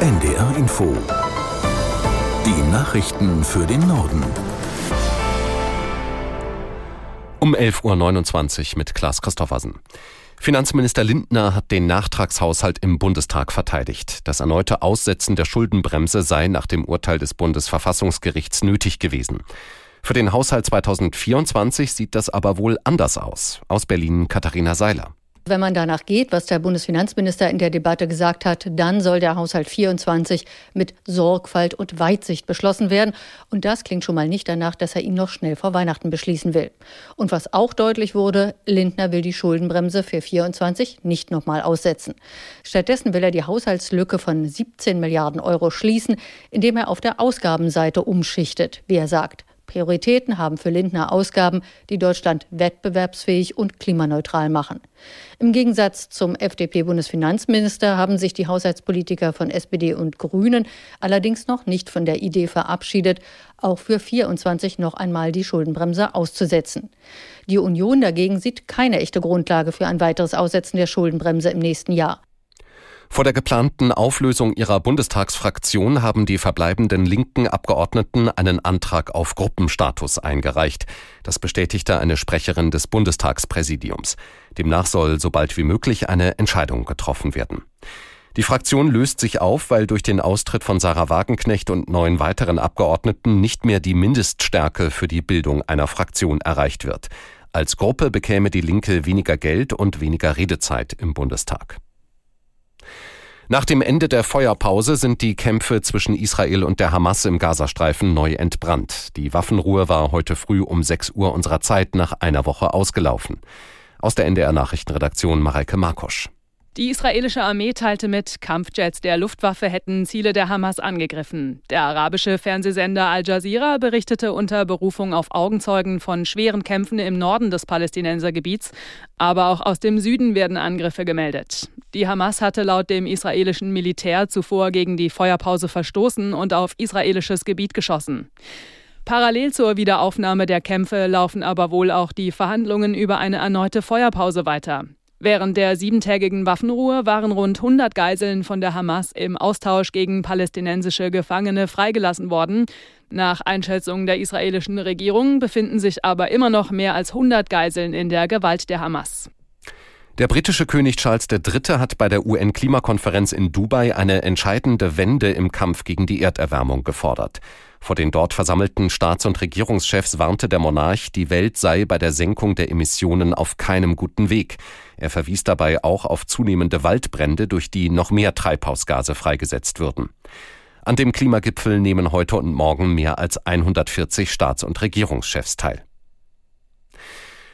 NDR Info. Die Nachrichten für den Norden. Um 11.29 Uhr mit Klaas Christoffersen. Finanzminister Lindner hat den Nachtragshaushalt im Bundestag verteidigt. Das erneute Aussetzen der Schuldenbremse sei nach dem Urteil des Bundesverfassungsgerichts nötig gewesen. Für den Haushalt 2024 sieht das aber wohl anders aus. Aus Berlin Katharina Seiler. Wenn man danach geht, was der Bundesfinanzminister in der Debatte gesagt hat, dann soll der Haushalt 24 mit Sorgfalt und Weitsicht beschlossen werden. Und das klingt schon mal nicht danach, dass er ihn noch schnell vor Weihnachten beschließen will. Und was auch deutlich wurde, Lindner will die Schuldenbremse für 24 nicht nochmal aussetzen. Stattdessen will er die Haushaltslücke von 17 Milliarden Euro schließen, indem er auf der Ausgabenseite umschichtet, wie er sagt. Prioritäten haben für Lindner Ausgaben, die Deutschland wettbewerbsfähig und klimaneutral machen. Im Gegensatz zum FDP-Bundesfinanzminister haben sich die Haushaltspolitiker von SPD und Grünen allerdings noch nicht von der Idee verabschiedet, auch für 24 noch einmal die Schuldenbremse auszusetzen. Die Union dagegen sieht keine echte Grundlage für ein weiteres Aussetzen der Schuldenbremse im nächsten Jahr. Vor der geplanten Auflösung ihrer Bundestagsfraktion haben die verbleibenden linken Abgeordneten einen Antrag auf Gruppenstatus eingereicht. Das bestätigte eine Sprecherin des Bundestagspräsidiums. Demnach soll so bald wie möglich eine Entscheidung getroffen werden. Die Fraktion löst sich auf, weil durch den Austritt von Sarah Wagenknecht und neun weiteren Abgeordneten nicht mehr die Mindeststärke für die Bildung einer Fraktion erreicht wird. Als Gruppe bekäme die Linke weniger Geld und weniger Redezeit im Bundestag. Nach dem Ende der Feuerpause sind die Kämpfe zwischen Israel und der Hamas im Gazastreifen neu entbrannt. Die Waffenruhe war heute früh um 6 Uhr unserer Zeit nach einer Woche ausgelaufen. Aus der NDR Nachrichtenredaktion Mareike Markosch. Die israelische Armee teilte mit, Kampfjets der Luftwaffe hätten Ziele der Hamas angegriffen. Der arabische Fernsehsender Al Jazeera berichtete unter Berufung auf Augenzeugen von schweren Kämpfen im Norden des Palästinensergebiets, aber auch aus dem Süden werden Angriffe gemeldet. Die Hamas hatte laut dem israelischen Militär zuvor gegen die Feuerpause verstoßen und auf israelisches Gebiet geschossen. Parallel zur Wiederaufnahme der Kämpfe laufen aber wohl auch die Verhandlungen über eine erneute Feuerpause weiter. Während der siebentägigen Waffenruhe waren rund 100 Geiseln von der Hamas im Austausch gegen palästinensische Gefangene freigelassen worden. Nach Einschätzung der israelischen Regierung befinden sich aber immer noch mehr als 100 Geiseln in der Gewalt der Hamas. Der britische König Charles III. hat bei der UN-Klimakonferenz in Dubai eine entscheidende Wende im Kampf gegen die Erderwärmung gefordert. Vor den dort versammelten Staats- und Regierungschefs warnte der Monarch, die Welt sei bei der Senkung der Emissionen auf keinem guten Weg. Er verwies dabei auch auf zunehmende Waldbrände, durch die noch mehr Treibhausgase freigesetzt würden. An dem Klimagipfel nehmen heute und morgen mehr als 140 Staats- und Regierungschefs teil.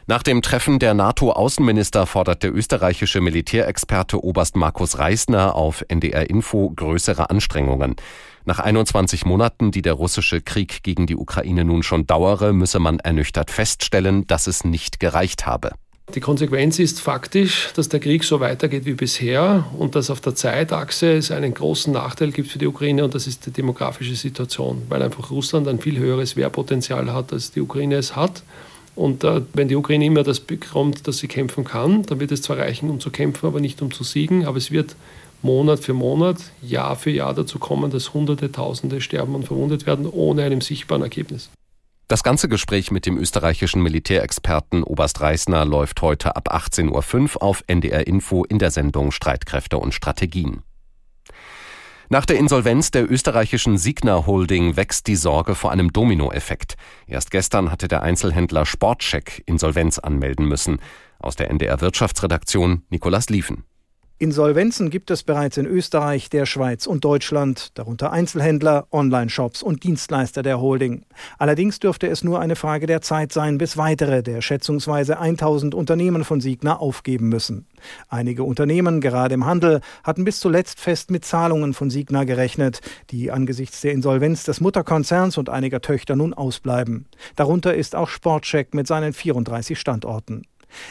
Nach dem Treffen der NATO-Außenminister fordert der österreichische Militärexperte Oberst Markus Reisner auf NDR Info größere Anstrengungen. Nach 21 Monaten, die der russische Krieg gegen die Ukraine nun schon dauere, müsse man ernüchtert feststellen, dass es nicht gereicht habe. Die Konsequenz ist faktisch, dass der Krieg so weitergeht wie bisher und dass auf der Zeitachse es einen großen Nachteil gibt für die Ukraine und das ist die demografische Situation, weil einfach Russland ein viel höheres Wehrpotenzial hat, als die Ukraine es hat. Und äh, wenn die Ukraine immer das bekommt, dass sie kämpfen kann, dann wird es zwar reichen, um zu kämpfen, aber nicht um zu siegen. Aber es wird Monat für Monat, Jahr für Jahr dazu kommen, dass Hunderte, Tausende sterben und verwundet werden, ohne einem sichtbaren Ergebnis. Das ganze Gespräch mit dem österreichischen Militärexperten Oberst Reisner läuft heute ab 18.05 Uhr auf NDR Info in der Sendung Streitkräfte und Strategien. Nach der Insolvenz der österreichischen Signa Holding wächst die Sorge vor einem Dominoeffekt. Erst gestern hatte der Einzelhändler Sportcheck Insolvenz anmelden müssen. Aus der NDR Wirtschaftsredaktion Nikolas Liefen. Insolvenzen gibt es bereits in Österreich, der Schweiz und Deutschland, darunter Einzelhändler, Online-Shops und Dienstleister der Holding. Allerdings dürfte es nur eine Frage der Zeit sein, bis weitere der schätzungsweise 1000 Unternehmen von Signa aufgeben müssen. Einige Unternehmen, gerade im Handel, hatten bis zuletzt fest mit Zahlungen von Signa gerechnet, die angesichts der Insolvenz des Mutterkonzerns und einiger Töchter nun ausbleiben. Darunter ist auch Sportcheck mit seinen 34 Standorten.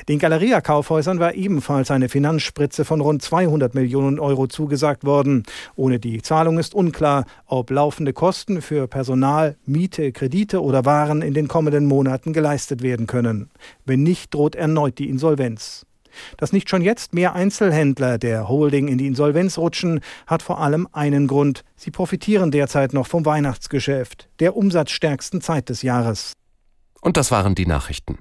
Den Galeria-Kaufhäusern war ebenfalls eine Finanzspritze von rund 200 Millionen Euro zugesagt worden. Ohne die Zahlung ist unklar, ob laufende Kosten für Personal, Miete, Kredite oder Waren in den kommenden Monaten geleistet werden können. Wenn nicht, droht erneut die Insolvenz. Dass nicht schon jetzt mehr Einzelhändler der Holding in die Insolvenz rutschen, hat vor allem einen Grund. Sie profitieren derzeit noch vom Weihnachtsgeschäft, der umsatzstärksten Zeit des Jahres. Und das waren die Nachrichten.